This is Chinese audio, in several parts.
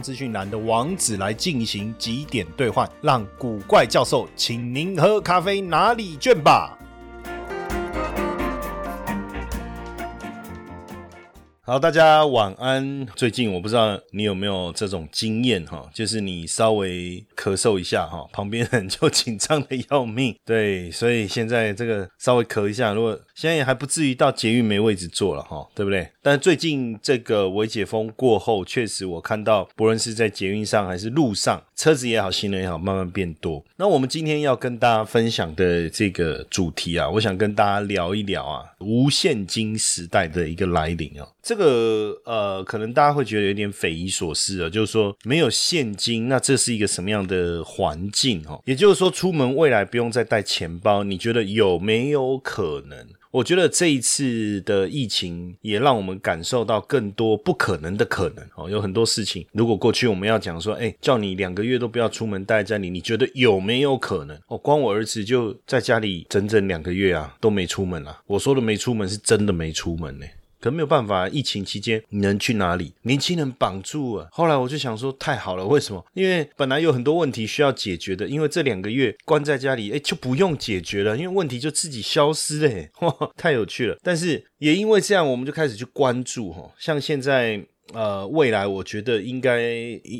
资讯栏的网址来进行几点兑换，让古怪教授请您喝咖啡拿礼券吧。好，大家晚安。最近我不知道你有没有这种经验哈，就是你稍微咳嗽一下哈，旁边人就紧张的要命。对，所以现在这个稍微咳一下，如果现在也还不至于到捷运没位置坐了哈，对不对？但最近这个微解封过后，确实我看到不论是在捷运上还是路上，车子也好，行人也好，慢慢变多。那我们今天要跟大家分享的这个主题啊，我想跟大家聊一聊啊，无现金时代的一个来临啊。这个呃，可能大家会觉得有点匪夷所思啊，就是说没有现金，那这是一个什么样的环境哈？也就是说，出门未来不用再带钱包，你觉得有没有可能？我觉得这一次的疫情也让我们感受到更多不可能的可能哦，有很多事情，如果过去我们要讲说，哎，叫你两个月都不要出门待在家里，你觉得有没有可能？哦，光我儿子就在家里整整两个月啊，都没出门啊。我说的没出门是真的没出门呢。可没有办法，疫情期间你能去哪里？年轻人绑住了。后来我就想说，太好了，为什么？因为本来有很多问题需要解决的，因为这两个月关在家里，哎，就不用解决了，因为问题就自己消失了，哇，太有趣了。但是也因为这样，我们就开始去关注哈，像现在呃，未来我觉得应该，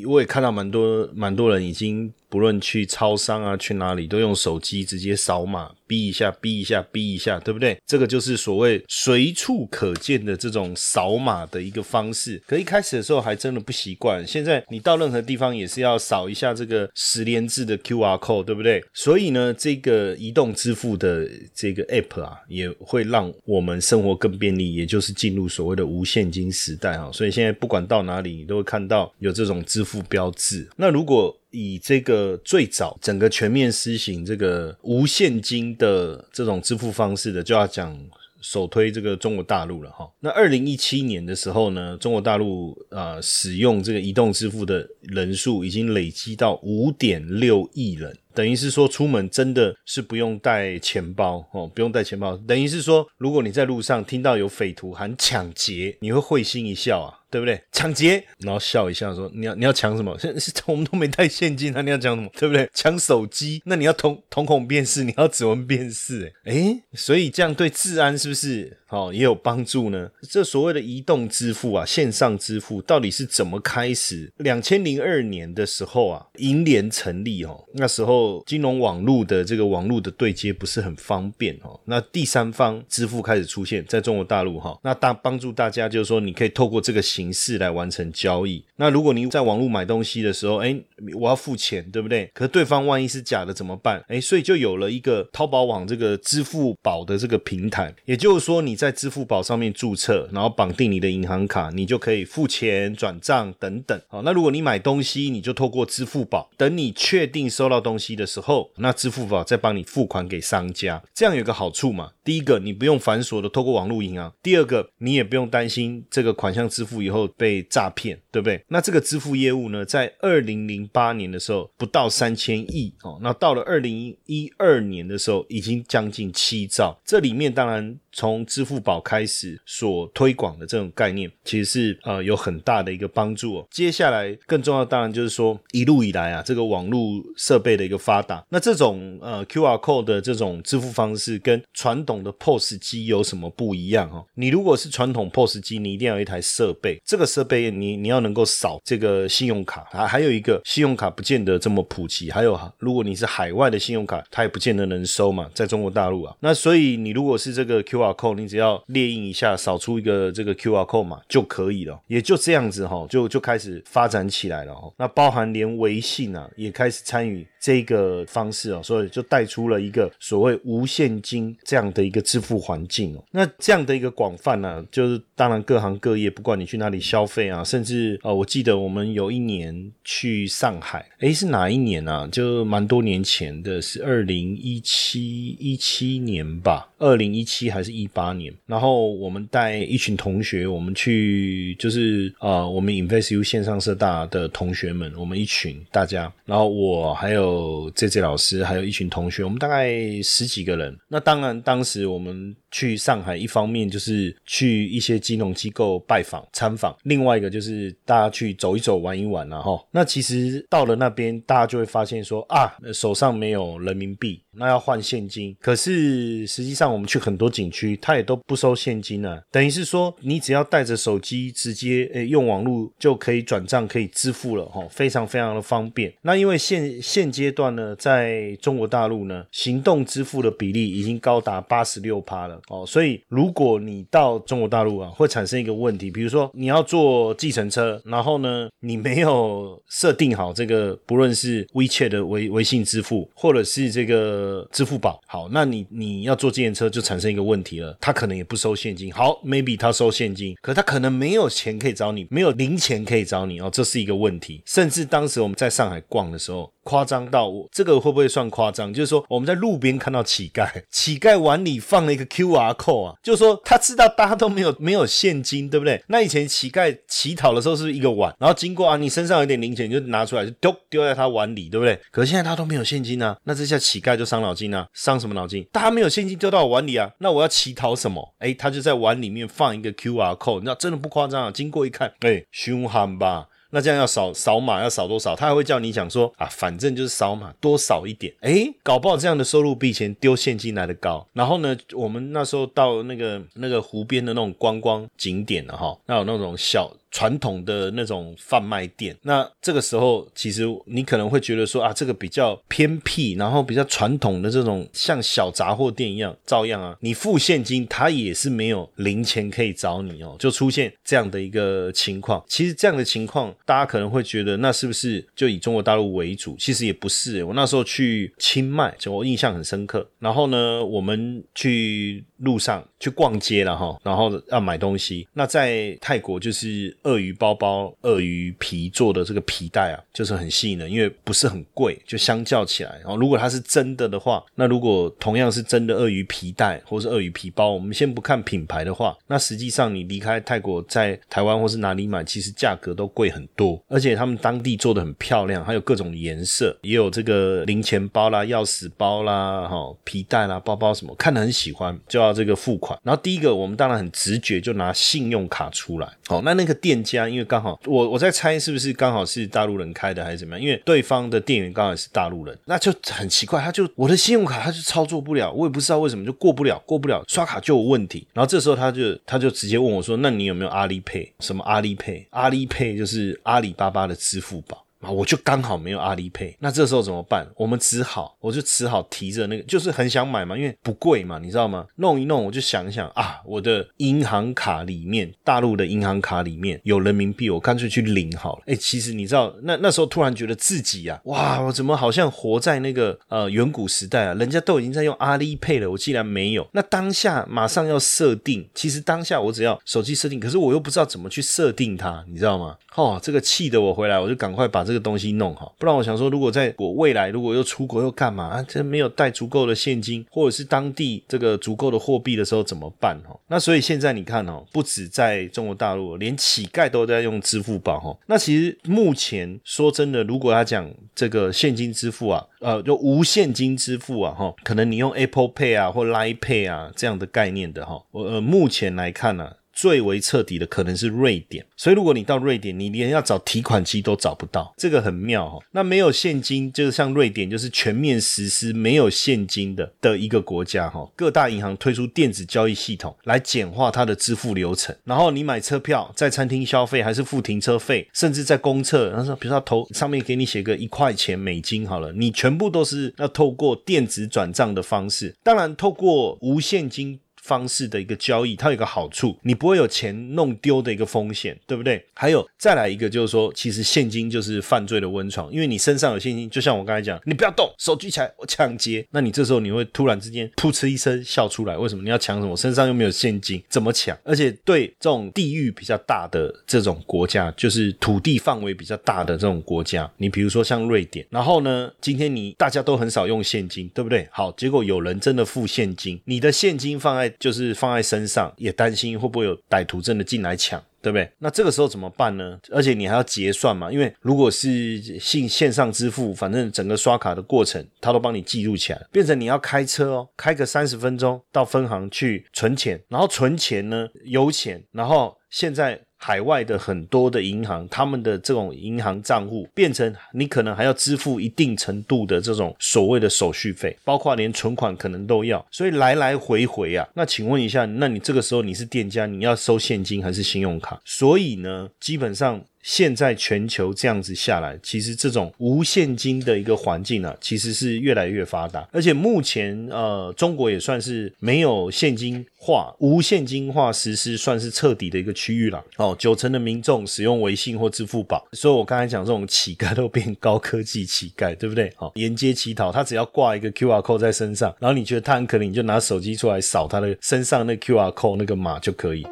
我也看到蛮多蛮多人已经。不论去超商啊，去哪里都用手机直接扫码，逼一下，逼一下，逼一下，对不对？这个就是所谓随处可见的这种扫码的一个方式。可一开始的时候还真的不习惯，现在你到任何地方也是要扫一下这个十连字的 QR code，对不对？所以呢，这个移动支付的这个 app 啊，也会让我们生活更便利，也就是进入所谓的无现金时代啊。所以现在不管到哪里，你都会看到有这种支付标志。那如果以这个最早整个全面施行这个无现金的这种支付方式的，就要讲首推这个中国大陆了哈。那二零一七年的时候呢，中国大陆啊使用这个移动支付的人数已经累积到五点六亿人。等于是说，出门真的是不用带钱包哦，不用带钱包。等于是说，如果你在路上听到有匪徒喊抢劫，你会会心一笑啊，对不对？抢劫，然后笑一下说：“你要你要抢什么？现是我们都没带现金啊，你要抢什么？对不对？抢手机？那你要瞳瞳孔辨识，你要指纹辨识，哎，所以这样对治安是不是哦也有帮助呢？这所谓的移动支付啊，线上支付到底是怎么开始？两千零二年的时候啊，银联成立哦，那时候。金融网络的这个网络的对接不是很方便哦，那第三方支付开始出现在中国大陆哈，那大帮助大家就是说你可以透过这个形式来完成交易。那如果你在网络买东西的时候，哎，我要付钱，对不对？可是对方万一是假的怎么办？哎，所以就有了一个淘宝网这个支付宝的这个平台，也就是说你在支付宝上面注册，然后绑定你的银行卡，你就可以付钱、转账等等。好，那如果你买东西，你就透过支付宝，等你确定收到东西。的时候，那支付宝再帮你付款给商家，这样有个好处嘛？第一个，你不用繁琐的透过网络银行；第二个，你也不用担心这个款项支付以后被诈骗，对不对？那这个支付业务呢，在二零零八年的时候不到三千亿哦，那到了二零一二年的时候，已经将近七兆。这里面当然从支付宝开始所推广的这种概念，其实是呃有很大的一个帮助。接下来更重要，当然就是说一路以来啊，这个网络设备的一个发达，那这种呃 QR code 的这种支付方式跟传统的 POS 机有什么不一样哈？你如果是传统 POS 机，你一定要有一台设备，这个设备你你要能够扫这个信用卡啊，还有一个信用卡不见得这么普及，还有如果你是海外的信用卡，它也不见得能收嘛，在中国大陆啊，那所以你如果是这个 QR code，你只要列印一下，扫出一个这个 QR code 嘛就可以了，也就这样子哈，就就开始发展起来了哈。那包含连微信啊，也开始参与这个。个方式哦，所以就带出了一个所谓无现金这样的一个支付环境哦。那这样的一个广泛呢，就是当然各行各业，不管你去哪里消费啊，甚至呃，我记得我们有一年去上海，诶，是哪一年啊？就蛮多年前的，是二零一七一七年吧，二零一七还是一八年？然后我们带一群同学，我们去就是呃，我们 InvestU 线上社大的同学们，我们一群大家，然后我还有 J J 老师，还有一群同学，我们大概十几个人。那当然，当时我们。去上海，一方面就是去一些金融机构拜访参访，另外一个就是大家去走一走、玩一玩了哈。那其实到了那边，大家就会发现说啊，手上没有人民币，那要换现金。可是实际上我们去很多景区，它也都不收现金啊。等于是说，你只要带着手机，直接诶用网络就可以转账、可以支付了哈，非常非常的方便。那因为现现阶段呢，在中国大陆呢，行动支付的比例已经高达八十六趴了。哦，所以如果你到中国大陆啊，会产生一个问题，比如说你要坐计程车，然后呢，你没有设定好这个，不论是 WeChat 的微微信支付，或者是这个呃支付宝，好，那你你要坐计程车就产生一个问题了，他可能也不收现金。好，maybe 他收现金，可他可能没有钱可以找你，没有零钱可以找你哦，这是一个问题。甚至当时我们在上海逛的时候。夸张到我这个会不会算夸张？就是说我们在路边看到乞丐，乞丐碗里放了一个 Q R code 啊，就是说他知道大家都没有 没有现金，对不对？那以前乞丐乞讨的时候是一个碗，然后经过啊，你身上有点零钱，你就拿出来就丢丢在他碗里，对不对？可是现在他都没有现金啊，那这下乞丐就伤脑筋啊，伤什么脑筋？大家没有现金丢到我碗里啊，那我要乞讨什么？哎，他就在碗里面放一个 Q R code，你知道真的不夸张啊，经过一看，哎，凶悍吧？那这样要扫扫码要扫多少？他还会叫你讲说啊，反正就是扫码多扫一点。诶，搞不好这样的收入比以前丢现金来的高。然后呢，我们那时候到那个那个湖边的那种观光景点了哈，那有那种小。传统的那种贩卖店，那这个时候其实你可能会觉得说啊，这个比较偏僻，然后比较传统的这种像小杂货店一样，照样啊，你付现金，他也是没有零钱可以找你哦，就出现这样的一个情况。其实这样的情况，大家可能会觉得，那是不是就以中国大陆为主？其实也不是。我那时候去清迈，就我印象很深刻。然后呢，我们去路上去逛街了哈，然后要买东西。那在泰国就是。鳄鱼包包、鳄鱼皮做的这个皮带啊，就是很吸引人，因为不是很贵，就相较起来，然后如果它是真的的话，那如果同样是真的鳄鱼皮带或是鳄鱼皮包，我们先不看品牌的话，那实际上你离开泰国，在台湾或是哪里买，其实价格都贵很多，而且他们当地做的很漂亮，还有各种颜色，也有这个零钱包啦、钥匙包啦、哈皮带啦、包包什么，看得很喜欢，就要这个付款。然后第一个，我们当然很直觉就拿信用卡出来，好，那那个店。家因为刚好我我在猜是不是刚好是大陆人开的还是怎么样？因为对方的店员刚好是大陆人，那就很奇怪，他就我的信用卡他就操作不了，我也不知道为什么就过不了，过不了刷卡就有问题。然后这时候他就他就直接问我说：“那你有没有阿里 pay？什么阿里 pay？阿里 pay 就是阿里巴巴的支付宝。”啊，我就刚好没有阿里配，那这时候怎么办？我们只好，我就只好提着那个，就是很想买嘛，因为不贵嘛，你知道吗？弄一弄，我就想一想啊，我的银行卡里面，大陆的银行卡里面有人民币，我干脆去领好了。哎，其实你知道，那那时候突然觉得自己呀，哇，我怎么好像活在那个呃远古时代啊？人家都已经在用阿里配了，我竟然没有。那当下马上要设定，其实当下我只要手机设定，可是我又不知道怎么去设定它，你知道吗？哦，这个气得我回来，我就赶快把这这个东西弄好，不然我想说，如果在我未来如果又出国又干嘛啊？这没有带足够的现金，或者是当地这个足够的货币的时候怎么办？哈，那所以现在你看哦，不止在中国大陆，连乞丐都在用支付宝哈。那其实目前说真的，如果他讲这个现金支付啊，呃，就无现金支付啊，哈，可能你用 Apple Pay 啊或 Line Pay 啊这样的概念的哈，我呃目前来看呢。最为彻底的可能是瑞典，所以如果你到瑞典，你连要找提款机都找不到，这个很妙哈。那没有现金，就是像瑞典，就是全面实施没有现金的的一个国家哈。各大银行推出电子交易系统来简化它的支付流程，然后你买车票、在餐厅消费还是付停车费，甚至在公厕，然后比如说投上面给你写个一块钱美金好了，你全部都是要透过电子转账的方式，当然透过无现金。方式的一个交易，它有一个好处，你不会有钱弄丢的一个风险，对不对？还有再来一个就是说，其实现金就是犯罪的温床，因为你身上有现金，就像我刚才讲，你不要动，手举起来，我抢劫，那你这时候你会突然之间噗嗤一声笑出来，为什么？你要抢什么？身上又没有现金，怎么抢？而且对这种地域比较大的这种国家，就是土地范围比较大的这种国家，你比如说像瑞典，然后呢，今天你大家都很少用现金，对不对？好，结果有人真的付现金，你的现金放在就是放在身上，也担心会不会有歹徒真的进来抢。对不对？那这个时候怎么办呢？而且你还要结算嘛，因为如果是信线上支付，反正整个刷卡的过程，他都帮你记录起来，变成你要开车哦，开个三十分钟到分行去存钱，然后存钱呢，油钱，然后现在。海外的很多的银行，他们的这种银行账户变成你可能还要支付一定程度的这种所谓的手续费，包括连存款可能都要，所以来来回回啊。那请问一下，那你这个时候你是店家，你要收现金还是信用卡？所以呢，基本上。现在全球这样子下来，其实这种无现金的一个环境呢，其实是越来越发达。而且目前呃，中国也算是没有现金化、无现金化实施算是彻底的一个区域了。哦，九成的民众使用微信或支付宝，所以我刚才讲这种乞丐都变高科技乞丐，对不对？好，沿街乞讨，他只要挂一个 Q R code 在身上，然后你觉得他很可能，你就拿手机出来扫他的身上那 Q R code 那个码就可以。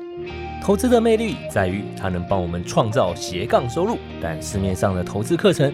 投资的魅力在于它能帮我们创造斜杠收入，但市面上的投资课程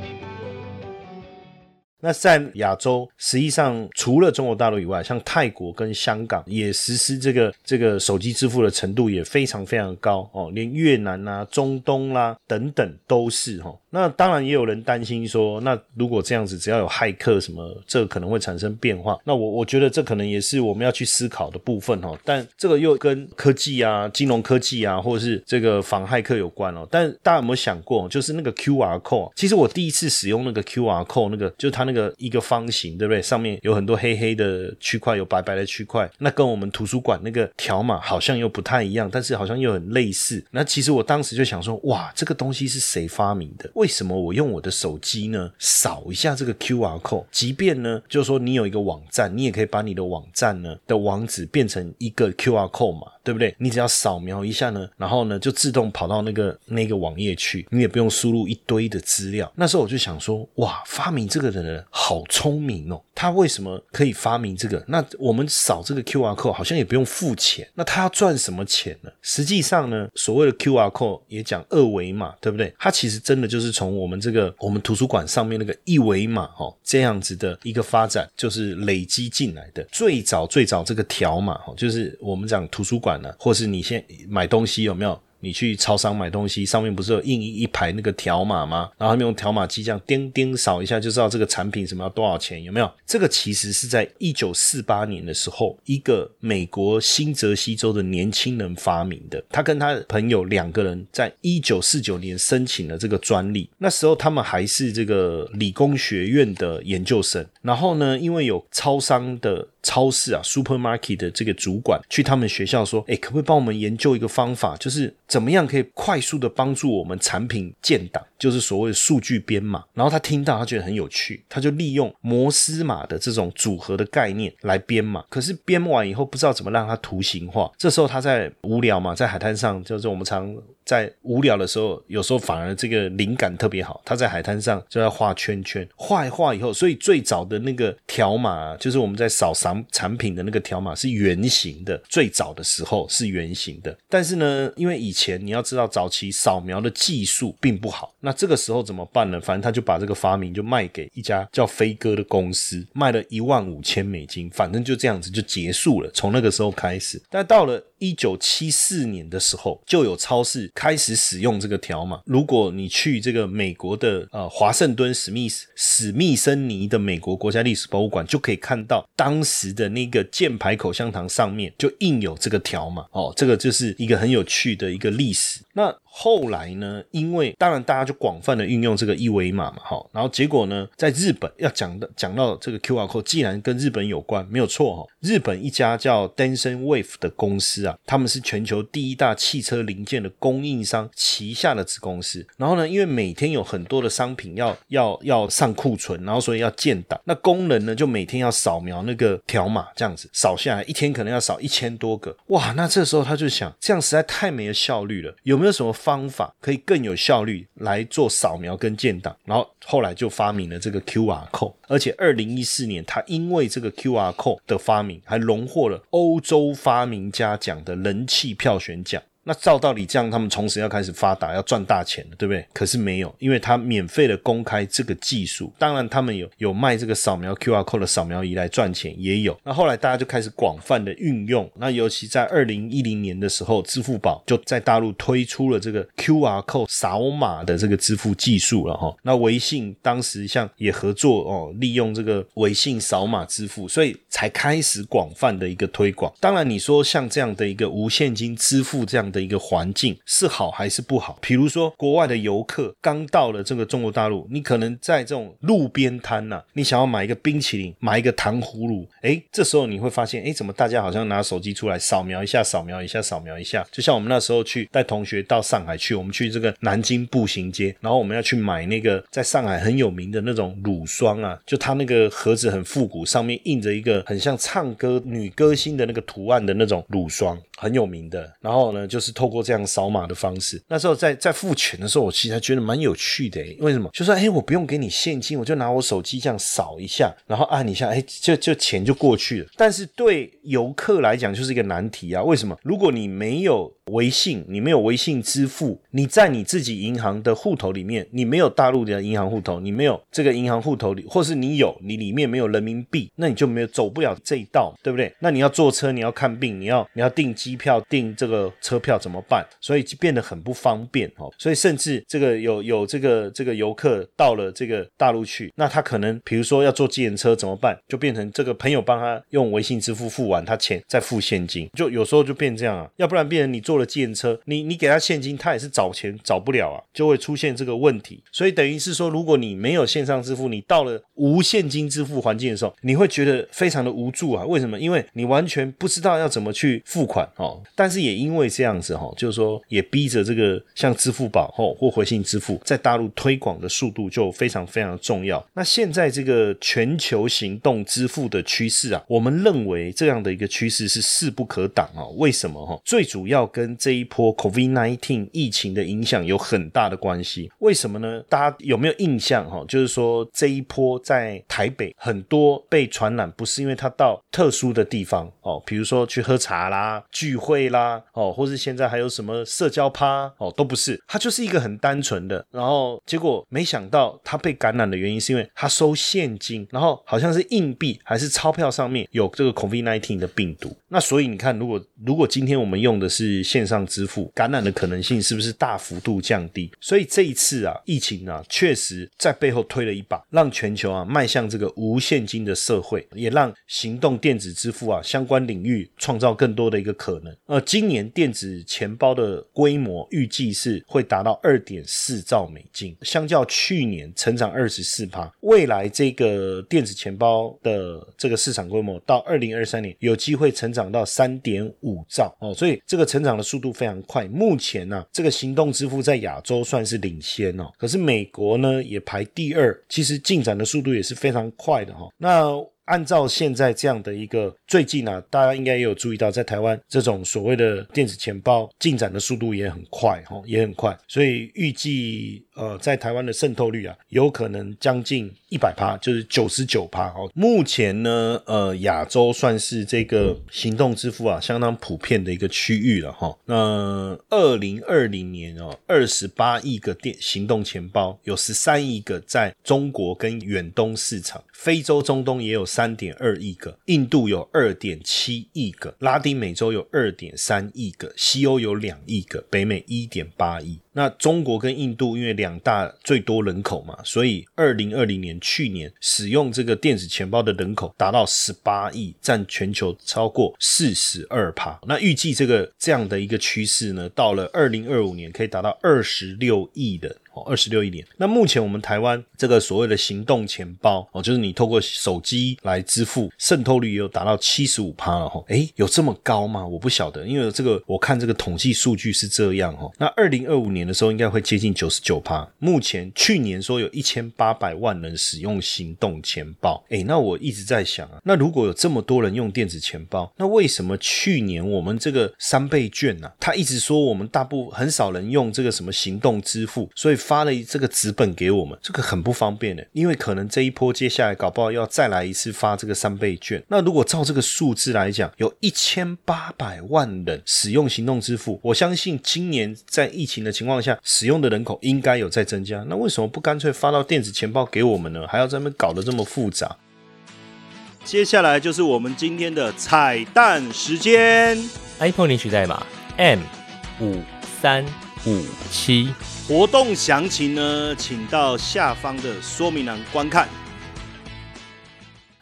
那在亚洲，实际上除了中国大陆以外，像泰国跟香港也实施这个这个手机支付的程度也非常非常高哦，连越南啊、中东啦等等都是哈。那当然也有人担心说，那如果这样子，只要有骇客什么，这可能会产生变化。那我我觉得这可能也是我们要去思考的部分哦。但这个又跟科技啊、金融科技啊，或者是这个防骇客有关哦。但大家有没有想过，就是那个 Q R code，其实我第一次使用那个 Q R code，那个就是它那个一个方形，对不对？上面有很多黑黑的区块，有白白的区块，那跟我们图书馆那个条码好像又不太一样，但是好像又很类似。那其实我当时就想说，哇，这个东西是谁发明的？为什么我用我的手机呢？扫一下这个 Q R code，即便呢，就是说你有一个网站，你也可以把你的网站呢的网址变成一个 Q R code 嘛，对不对？你只要扫描一下呢，然后呢就自动跑到那个那个网页去，你也不用输入一堆的资料。那时候我就想说，哇，发明这个的人好聪明哦，他为什么可以发明这个？那我们扫这个 Q R code 好像也不用付钱，那他要赚什么钱呢？实际上呢，所谓的 Q R code 也讲二维码，对不对？它其实真的就是从我。们这个我们图书馆上面那个一维码哦，这样子的一个发展，就是累积进来的。最早最早这个条码哈，就是我们讲图书馆或是你现买东西有没有？你去超商买东西，上面不是有印一一排那个条码吗？然后他们用条码机这样叮叮扫一下，就知道这个产品什么要多少钱，有没有？这个其实是在一九四八年的时候，一个美国新泽西州的年轻人发明的。他跟他朋友两个人在一九四九年申请了这个专利。那时候他们还是这个理工学院的研究生。然后呢，因为有超商的。超市啊，supermarket 的这个主管去他们学校说：“哎，可不可以帮我们研究一个方法，就是怎么样可以快速的帮助我们产品建档，就是所谓的数据编码。”然后他听到，他觉得很有趣，他就利用摩斯码的这种组合的概念来编码。可是编完以后，不知道怎么让它图形化。这时候他在无聊嘛，在海滩上，就是我们常。在无聊的时候，有时候反而这个灵感特别好。他在海滩上就在画圈圈，画一画以后，所以最早的那个条码，就是我们在扫产产品的那个条码是圆形的。最早的时候是圆形的，但是呢，因为以前你要知道，早期扫描的技术并不好。那这个时候怎么办呢？反正他就把这个发明就卖给一家叫飞鸽的公司，卖了一万五千美金。反正就这样子就结束了。从那个时候开始，但到了一九七四年的时候，就有超市。开始使用这个条码。如果你去这个美国的呃华盛顿史密斯史密森尼的美国国家历史博物馆，就可以看到当时的那个箭牌口香糖上面就印有这个条码哦，这个就是一个很有趣的一个历史。那后来呢？因为当然大家就广泛的运用这个一维码嘛，哈，然后结果呢，在日本要讲的讲到这个 Q R code，既然跟日本有关，没有错哈。日本一家叫 Denson Wave 的公司啊，他们是全球第一大汽车零件的供应商旗下的子公司。然后呢，因为每天有很多的商品要要要上库存，然后所以要建档，那工人呢就每天要扫描那个条码，这样子扫下来，一天可能要扫一千多个。哇，那这时候他就想，这样实在太没有效率了，有没有什么？方法可以更有效率来做扫描跟建档，然后后来就发明了这个 QR code，而且二零一四年，他因为这个 QR code 的发明，还荣获了欧洲发明家奖的人气票选奖。那照道理这样，他们从此要开始发达，要赚大钱了，对不对？可是没有，因为他免费的公开这个技术。当然，他们有有卖这个扫描 QR code 的扫描仪来赚钱，也有。那后来大家就开始广泛的运用。那尤其在二零一零年的时候，支付宝就在大陆推出了这个 QR code 扫码的这个支付技术了哈。那微信当时像也合作哦，利用这个微信扫码支付，所以才开始广泛的一个推广。当然，你说像这样的一个无现金支付这样。的一个环境是好还是不好？比如说，国外的游客刚到了这个中国大陆，你可能在这种路边摊呐，你想要买一个冰淇淋，买一个糖葫芦，哎，这时候你会发现，哎，怎么大家好像拿手机出来扫描一下，扫描一下，扫描一下，就像我们那时候去带同学到上海去，我们去这个南京步行街，然后我们要去买那个在上海很有名的那种乳霜啊，就它那个盒子很复古，上面印着一个很像唱歌女歌星的那个图案的那种乳霜，很有名的。然后呢，就。是透过这样扫码的方式，那时候在在付钱的时候，我其实还觉得蛮有趣的。为什么？就说哎，我不用给你现金，我就拿我手机这样扫一下，然后按一下，哎，就就钱就过去了。但是对游客来讲，就是一个难题啊。为什么？如果你没有微信，你没有微信支付，你在你自己银行的户头里面，你没有大陆的银行户头，你没有这个银行户头里，或是你有，你里面没有人民币，那你就没有走不了这一道，对不对？那你要坐车，你要看病，你要你要订机票，订这个车票。要怎么办？所以就变得很不方便哦。所以甚至这个有有这个这个游客到了这个大陆去，那他可能比如说要坐计程车怎么办？就变成这个朋友帮他用微信支付付完，他钱再付现金。就有时候就变这样啊。要不然变成你坐了计程车，你你给他现金，他也是找钱找不了啊，就会出现这个问题。所以等于是说，如果你没有线上支付，你到了无现金支付环境的时候，你会觉得非常的无助啊。为什么？因为你完全不知道要怎么去付款哦。但是也因为这样。子哈，就是说也逼着这个像支付宝吼或回信支付在大陆推广的速度就非常非常重要。那现在这个全球行动支付的趋势啊，我们认为这样的一个趋势是势不可挡啊。为什么哈？最主要跟这一波 COVID-19 疫情的影响有很大的关系。为什么呢？大家有没有印象哈？就是说这一波在台北很多被传染，不是因为他到特殊的地方哦，比如说去喝茶啦、聚会啦哦，或是现在还有什么社交趴哦，都不是，他就是一个很单纯的，然后结果没想到他被感染的原因是因为他收现金，然后好像是硬币还是钞票上面有这个 COVID-19 的病毒。那所以你看，如果如果今天我们用的是线上支付，感染的可能性是不是大幅度降低？所以这一次啊，疫情啊，确实在背后推了一把，让全球啊迈向这个无现金的社会，也让行动电子支付啊相关领域创造更多的一个可能。呃，今年电子钱包的规模预计是会达到二点四兆美金，相较去年成长二十四趴。未来这个电子钱包的这个市场规模到二零二三年有机会成长到三点五兆哦，所以这个成长的速度非常快。目前呢，这个行动支付在亚洲算是领先哦，可是美国呢也排第二，其实进展的速度也是非常快的哈。那按照现在这样的一个最近啊，大家应该也有注意到，在台湾这种所谓的电子钱包进展的速度也很快，哈，也很快，所以预计呃，在台湾的渗透率啊，有可能将近一百趴，就是九十九趴，哦。目前呢，呃，亚洲算是这个行动支付啊相当普遍的一个区域了，哈。那二零二零年哦，二十八亿个电行动钱包，有十三亿个在中国跟远东市场，非洲、中东也有三。三点二亿个，印度有二点七亿个，拉丁美洲有二点三亿个，西欧有两亿个，北美一点八亿。那中国跟印度因为两大最多人口嘛，所以二零二零年去年使用这个电子钱包的人口达到十八亿，占全球超过四十二趴。那预计这个这样的一个趋势呢，到了二零二五年可以达到二十六亿的。哦，二十六亿年。那目前我们台湾这个所谓的行动钱包哦，就是你透过手机来支付，渗透率也有达到七十五趴了哈。诶，有这么高吗？我不晓得，因为这个我看这个统计数据是这样哈。那二零二五年的时候应该会接近九十九趴。目前去年说有一千八百万人使用行动钱包。诶，那我一直在想啊，那如果有这么多人用电子钱包，那为什么去年我们这个三倍券呢？他一直说我们大部很少人用这个什么行动支付，所以。发了这个纸本给我们，这个很不方便的，因为可能这一波接下来搞不好要再来一次发这个三倍券。那如果照这个数字来讲，有一千八百万人使用行动支付，我相信今年在疫情的情况下，使用的人口应该有在增加。那为什么不干脆发到电子钱包给我们呢？还要在那边搞得这么复杂？接下来就是我们今天的彩蛋时间，iPhone 领取代码 M 五三五七。活动详情呢，请到下方的说明栏观看。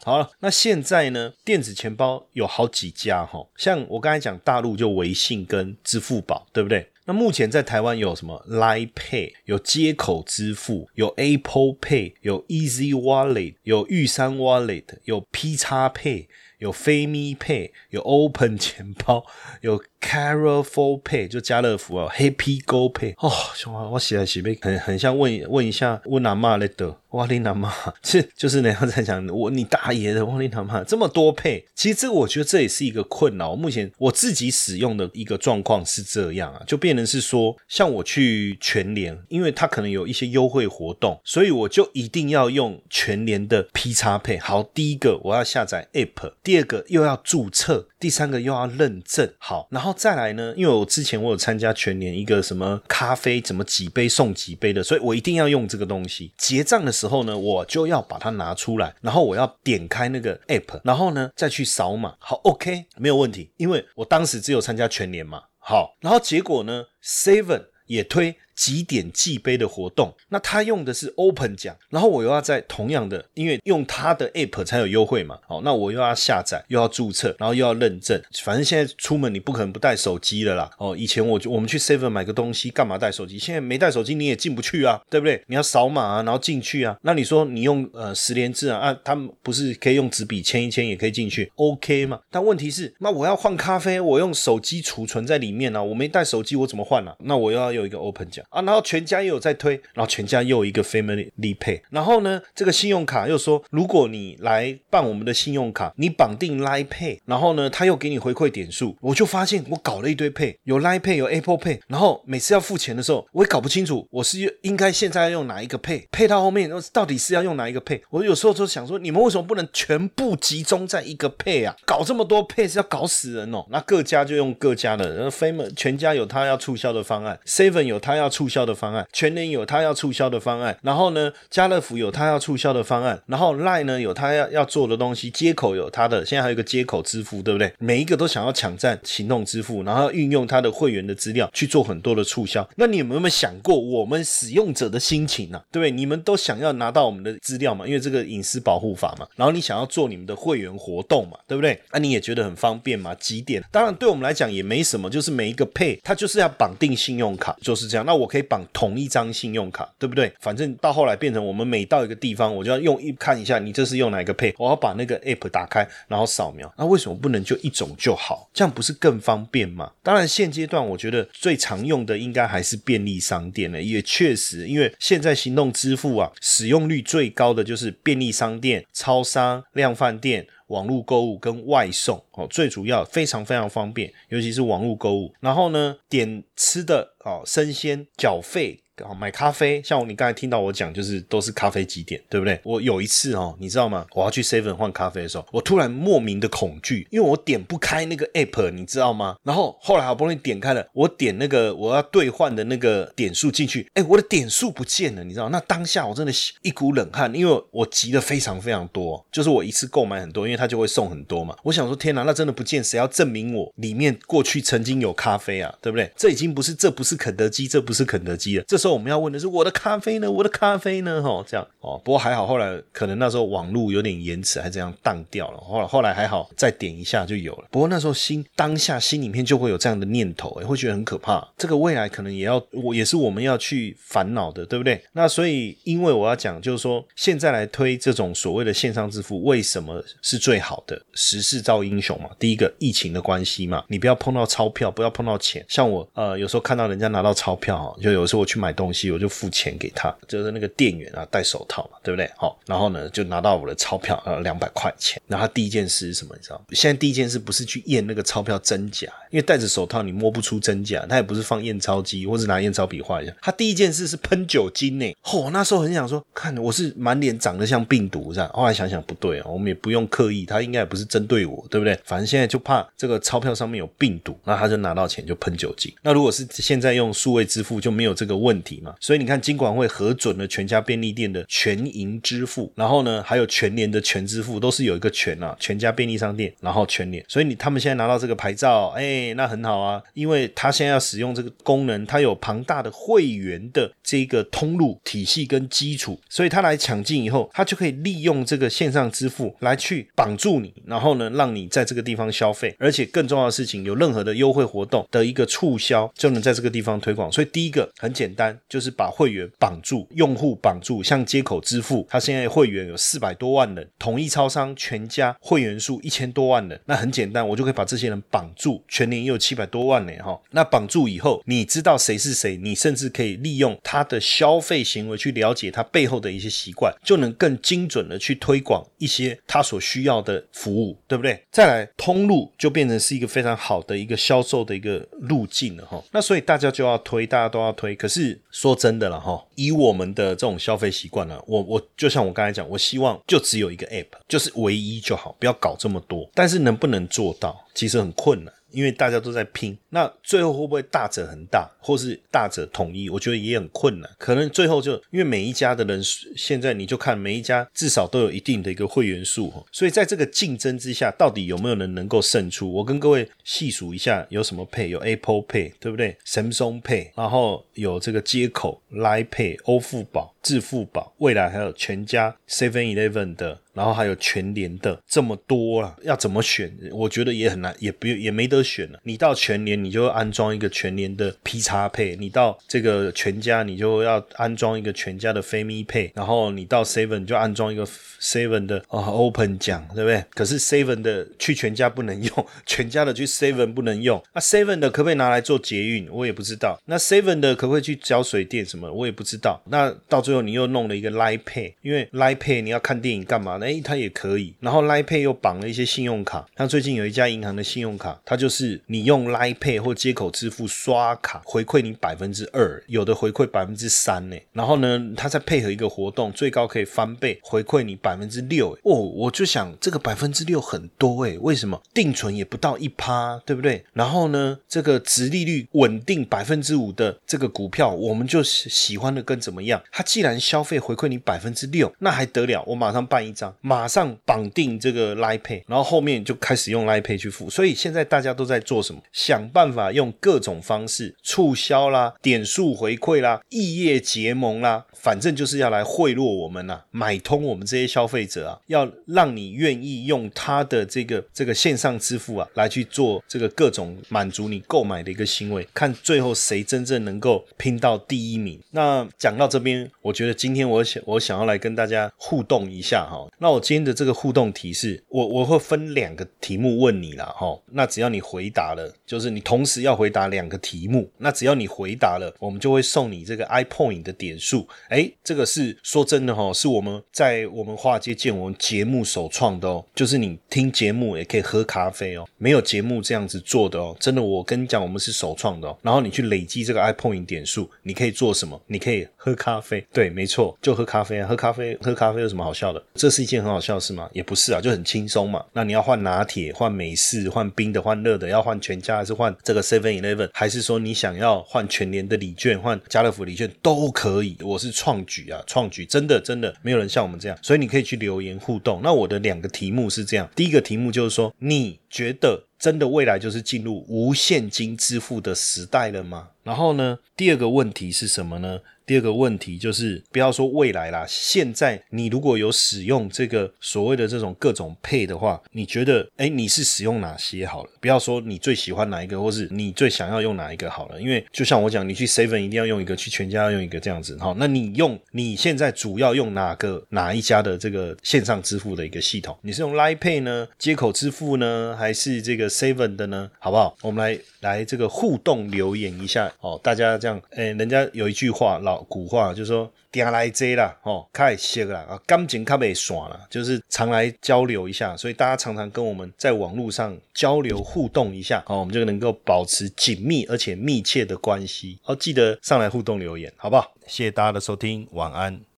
好了，那现在呢，电子钱包有好几家哈，像我刚才讲大陆就微信跟支付宝，对不对？那目前在台湾有什么 Line Pay，有接口支付，有 Apple Pay，有 Easy Wallet，有玉山 Wallet，有 P 叉 Pay，有飞咪 Pay，有 Open 钱包，有。Carrefour Pay 就家乐福啊，Happy Go Pay 哦，兄弟，我写来写背很很像问问一下问阿妈来的，哇你阿妈，是就是那样在讲我你大爷的，哇你阿妈这么多配，其实这个我觉得这也是一个困扰。目前我自己使用的一个状况是这样啊，就变成是说，像我去全联，因为它可能有一些优惠活动，所以我就一定要用全联的 P 叉配。好，第一个我要下载 App，第二个又要注册，第三个又要认证。好，然后。再来呢？因为我之前我有参加全年一个什么咖啡怎么几杯送几杯的，所以我一定要用这个东西。结账的时候呢，我就要把它拿出来，然后我要点开那个 app，然后呢再去扫码。好，OK，没有问题，因为我当时只有参加全年嘛。好，然后结果呢，Seven 也推。几点寄杯的活动，那他用的是 Open 奖，然后我又要在同样的，因为用他的 App 才有优惠嘛，好，那我又要下载，又要注册，然后又要认证，反正现在出门你不可能不带手机了啦，哦，以前我就我们去 Seven 买个东西，干嘛带手机？现在没带手机你也进不去啊，对不对？你要扫码啊，然后进去啊，那你说你用呃十连制啊，啊，他们不是可以用纸笔签一签也可以进去，OK 嘛？但问题是，那我要换咖啡，我用手机储存在里面啊，我没带手机我怎么换呢？那我又要有一个 Open 奖。啊，然后全家又有在推，然后全家又一个 Family Pay，然后呢，这个信用卡又说，如果你来办我们的信用卡，你绑定 Line Pay，然后呢，他又给你回馈点数，我就发现我搞了一堆 Pay，有 Line Pay，有 Apple Pay，然后每次要付钱的时候，我也搞不清楚我是应该现在要用哪一个 Pay，Pay 到后面到底是要用哪一个 Pay，我有时候就想说，你们为什么不能全部集中在一个 Pay 啊？搞这么多 Pay 是要搞死人哦。那各家就用各家的，然后 Family 全家有他要促销的方案，Seven 有他要促。促销的方案，全年有他要促销的方案，然后呢，家乐福有他要促销的方案，然后 Line 呢有他要要做的东西，接口有他的，现在还有一个接口支付，对不对？每一个都想要抢占行动支付，然后运用他的会员的资料去做很多的促销。那你有没有想过我们使用者的心情呢？对不对？你们都想要拿到我们的资料嘛？因为这个隐私保护法嘛。然后你想要做你们的会员活动嘛？对不对？那你也觉得很方便嘛？几点？当然对我们来讲也没什么，就是每一个 Pay 它就是要绑定信用卡，就是这样。那我。可以绑同一张信用卡，对不对？反正到后来变成我们每到一个地方，我就要用一看一下，你这是用哪个配？我要把那个 app 打开，然后扫描。那为什么不能就一种就好？这样不是更方便吗？当然，现阶段我觉得最常用的应该还是便利商店了。也确实，因为现在行动支付啊，使用率最高的就是便利商店、超商、量贩店。网络购物跟外送哦，最主要非常非常方便，尤其是网络购物。然后呢，点吃的哦，生鲜缴费。买咖啡，像我你刚才听到我讲，就是都是咖啡几点，对不对？我有一次哦，你知道吗？我要去 Seven 换咖啡的时候，我突然莫名的恐惧，因为我点不开那个 App，你知道吗？然后后来好不容易点开了，我点那个我要兑换的那个点数进去，哎，我的点数不见了，你知道？那当下我真的一股冷汗，因为我急的非常非常多，就是我一次购买很多，因为他就会送很多嘛。我想说，天哪，那真的不见，谁要证明我里面过去曾经有咖啡啊？对不对？这已经不是，这不是肯德基，这不是肯德基了。这时候我们要问的是，我的咖啡呢？我的咖啡呢？哈，这样哦。不过还好，后来可能那时候网络有点延迟，还这样荡掉了。后来后来还好，再点一下就有了。不过那时候心当下心里面就会有这样的念头，会觉得很可怕。这个未来可能也要我也是我们要去烦恼的，对不对？那所以因为我要讲，就是说现在来推这种所谓的线上支付，为什么是最好的？时势造英雄嘛。第一个疫情的关系嘛，你不要碰到钞票，不要碰到钱。像我呃有时候看到人家拿到钞票，就有时候我去买东西，我就付钱给他，就是那个店员啊戴手套嘛，对不对？好，然后呢就拿到我的钞票呃两百块钱。然后他第一件事是什么？你知道？现在第一件事不是去验那个钞票真假，因为戴着手套你摸不出真假。他也不是放验钞机或者拿验钞笔画一下。他第一件事是喷酒精呢。嚯，那时候很想说，看我是满脸长得像病毒这样。后来想想不对啊，我们也不用刻意，他应该也不是针对我，对不对？反正现在就怕这个钞票上面有病毒，那他就拿到钱就喷酒精。那如果是现在用数位支付就没有这个问题嘛？所以你看，金管会核准了全家便利店的全银支付，然后呢，还有全联的全支付，都是有一个全啊，全家便利商店，然后全联。所以你他们现在拿到这个牌照，哎，那很好啊，因为他现在要使用这个功能，他有庞大的会员的这个通路体系跟基础，所以他来抢进以后，他就可以利用这个线上支付来去绑住你，然后呢，让你在这个地方消费，而且更重要的事情，有任何的优惠活动的一个促销，就能在这个地方推广。所以第一个很简单，就是把会员绑住，用户绑住，像接口支付，它现在会员有四百多万人，统一超商全家会员数一千多万人，那很简单，我就可以把这些人绑住。全年也有七百多万呢，哈，那绑住以后，你知道谁是谁，你甚至可以利用他的消费行为去了解他背后的一些习惯，就能更精准的去推广一些他所需要的服务，对不对？再来通路就变成是一个非常好的一个销售的一个路径了，哈。那所以大家就要推，大家都要推。可是说真的了，哈，以我们的这种消费习惯呢，我我就像我刚才讲，我希望就只有一个 app，就是唯一就好，不要搞这么多。但是能不能做到，其实很困难。因为大家都在拼，那最后会不会大者恒大，或是大者统一？我觉得也很困难。可能最后就因为每一家的人，现在你就看每一家至少都有一定的一个会员数，所以在这个竞争之下，到底有没有人能够胜出？我跟各位细数一下，有什么 Pay？有 Apple Pay，对不对？Samsung Pay，然后有这个接口 Line Pay、欧付宝、支付宝，未来还有全家 Seven Eleven 的。然后还有全联的这么多啊，要怎么选？我觉得也很难，也不也没得选了。你到全联，你就安装一个全联的 P 叉配；你到这个全家，你就要安装一个全家的飞咪配。然后你到 Seven 就安装一个 Seven 的啊 Open 奖，对不对？可是 Seven 的去全家不能用，全家的去 Seven 不能用。那 Seven 的可不可以拿来做捷运？我也不知道。那 Seven 的可不可以去交水电什么？我也不知道。那到最后你又弄了一个 Line Pay，因为 Line Pay 你要看电影干嘛？哎，它也可以，然后 Line Pay 又绑了一些信用卡，像最近有一家银行的信用卡，它就是你用 Line Pay 或接口支付刷卡回馈你百分之二，有的回馈百分之三呢。然后呢，它再配合一个活动，最高可以翻倍回馈你百分之六。哦，我就想这个百分之六很多诶，为什么定存也不到一趴，对不对？然后呢，这个值利率稳定百分之五的这个股票，我们就喜欢的跟怎么样？它既然消费回馈你百分之六，那还得了？我马上办一张，马上绑定这个 Line Pay，然后后面就开始用 Line Pay 去付。所以现在大家都在做什么？想办法用各种方式促销啦、点数回馈啦、异业结盟啦，反正就是要来贿赂我们呐，买通我们这些消费者啊，要让你愿意用他的这个这个线上支付啊，来去做这个各种满足你购买的一个行为，看最后谁真正能够拼到第一名。那讲到这边，我觉得今天我想我想要来跟大家互动一下哈，那我今天的这个互动提示，我我会分两个题目问你啦，哈。那只要你回答了，就是你同时要回答两个题目。那只要你回答了，我们就会送你这个 iPoint 的点数。哎，这个是说真的哈，是我们在我们华尔街见闻节目首创的哦。就是你听节目也可以喝咖啡哦，没有节目这样子做的哦。真的，我跟你讲，我们是首创的哦。然后你去累积这个 iPoint 点数，你可以做什么？你可以喝咖啡。对，没错，就喝咖啡啊。喝咖啡，喝咖啡有什么好笑的？这是一件很好笑是吗？也不是啊，就很轻松嘛。那你要换拿铁，换美式，换冰的，换热的，要换全家还是换这个 Seven Eleven？还是说你想要换全年的礼券，换家乐福礼券都可以。我是创举啊，创举，真的真的没有人像我们这样，所以你可以去留言互动。那我的两个题目是这样，第一个题目就是说，你觉得真的未来就是进入无现金支付的时代了吗？然后呢，第二个问题是什么呢？第二个问题就是，不要说未来啦，现在你如果有使用这个所谓的这种各种配的话，你觉得，哎，你是使用哪些好了？不要说你最喜欢哪一个，或是你最想要用哪一个好了，因为就像我讲，你去 Seven 一定要用一个，去全家要用一个这样子，好，那你用你现在主要用哪个哪一家的这个线上支付的一个系统？你是用 Line Pay 呢，接口支付呢，还是这个 Seven 的呢？好不好？我们来来这个互动留言一下哦，大家这样，哎，人家有一句话老。古话就说“定来这啦，哦，开熟啦，啊，感情卡被耍了，就是常来交流一下，所以大家常常跟我们在网络上交流互动一下，哦，我们就能够保持紧密而且密切的关系。好，记得上来互动留言，好不好？谢谢大家的收听，晚安。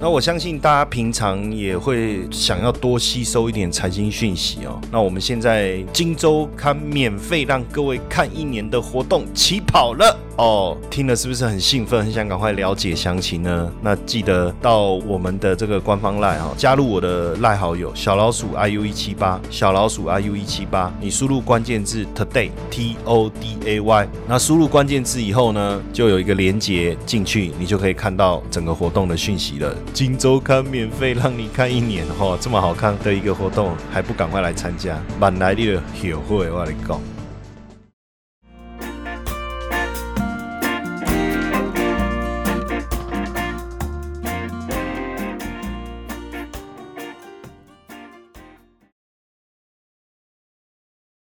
那我相信大家平常也会想要多吸收一点财经讯息哦。那我们现在《金周刊》免费让各位看一年的活动起跑了哦，听了是不是很兴奋，很想赶快了解详情呢？那记得到我们的这个官方赖哈，加入我的赖好友小老鼠 iu 一七八，小老鼠 iu 一七八，你输入关键字 today t o d a y，那输入关键字以后呢，就有一个连接进去，你就可以看到整个活动的讯息了。金周刊免费让你看一年，哈，这么好看的一个活动，还不赶快来参加？满来的学会，我跟你讲。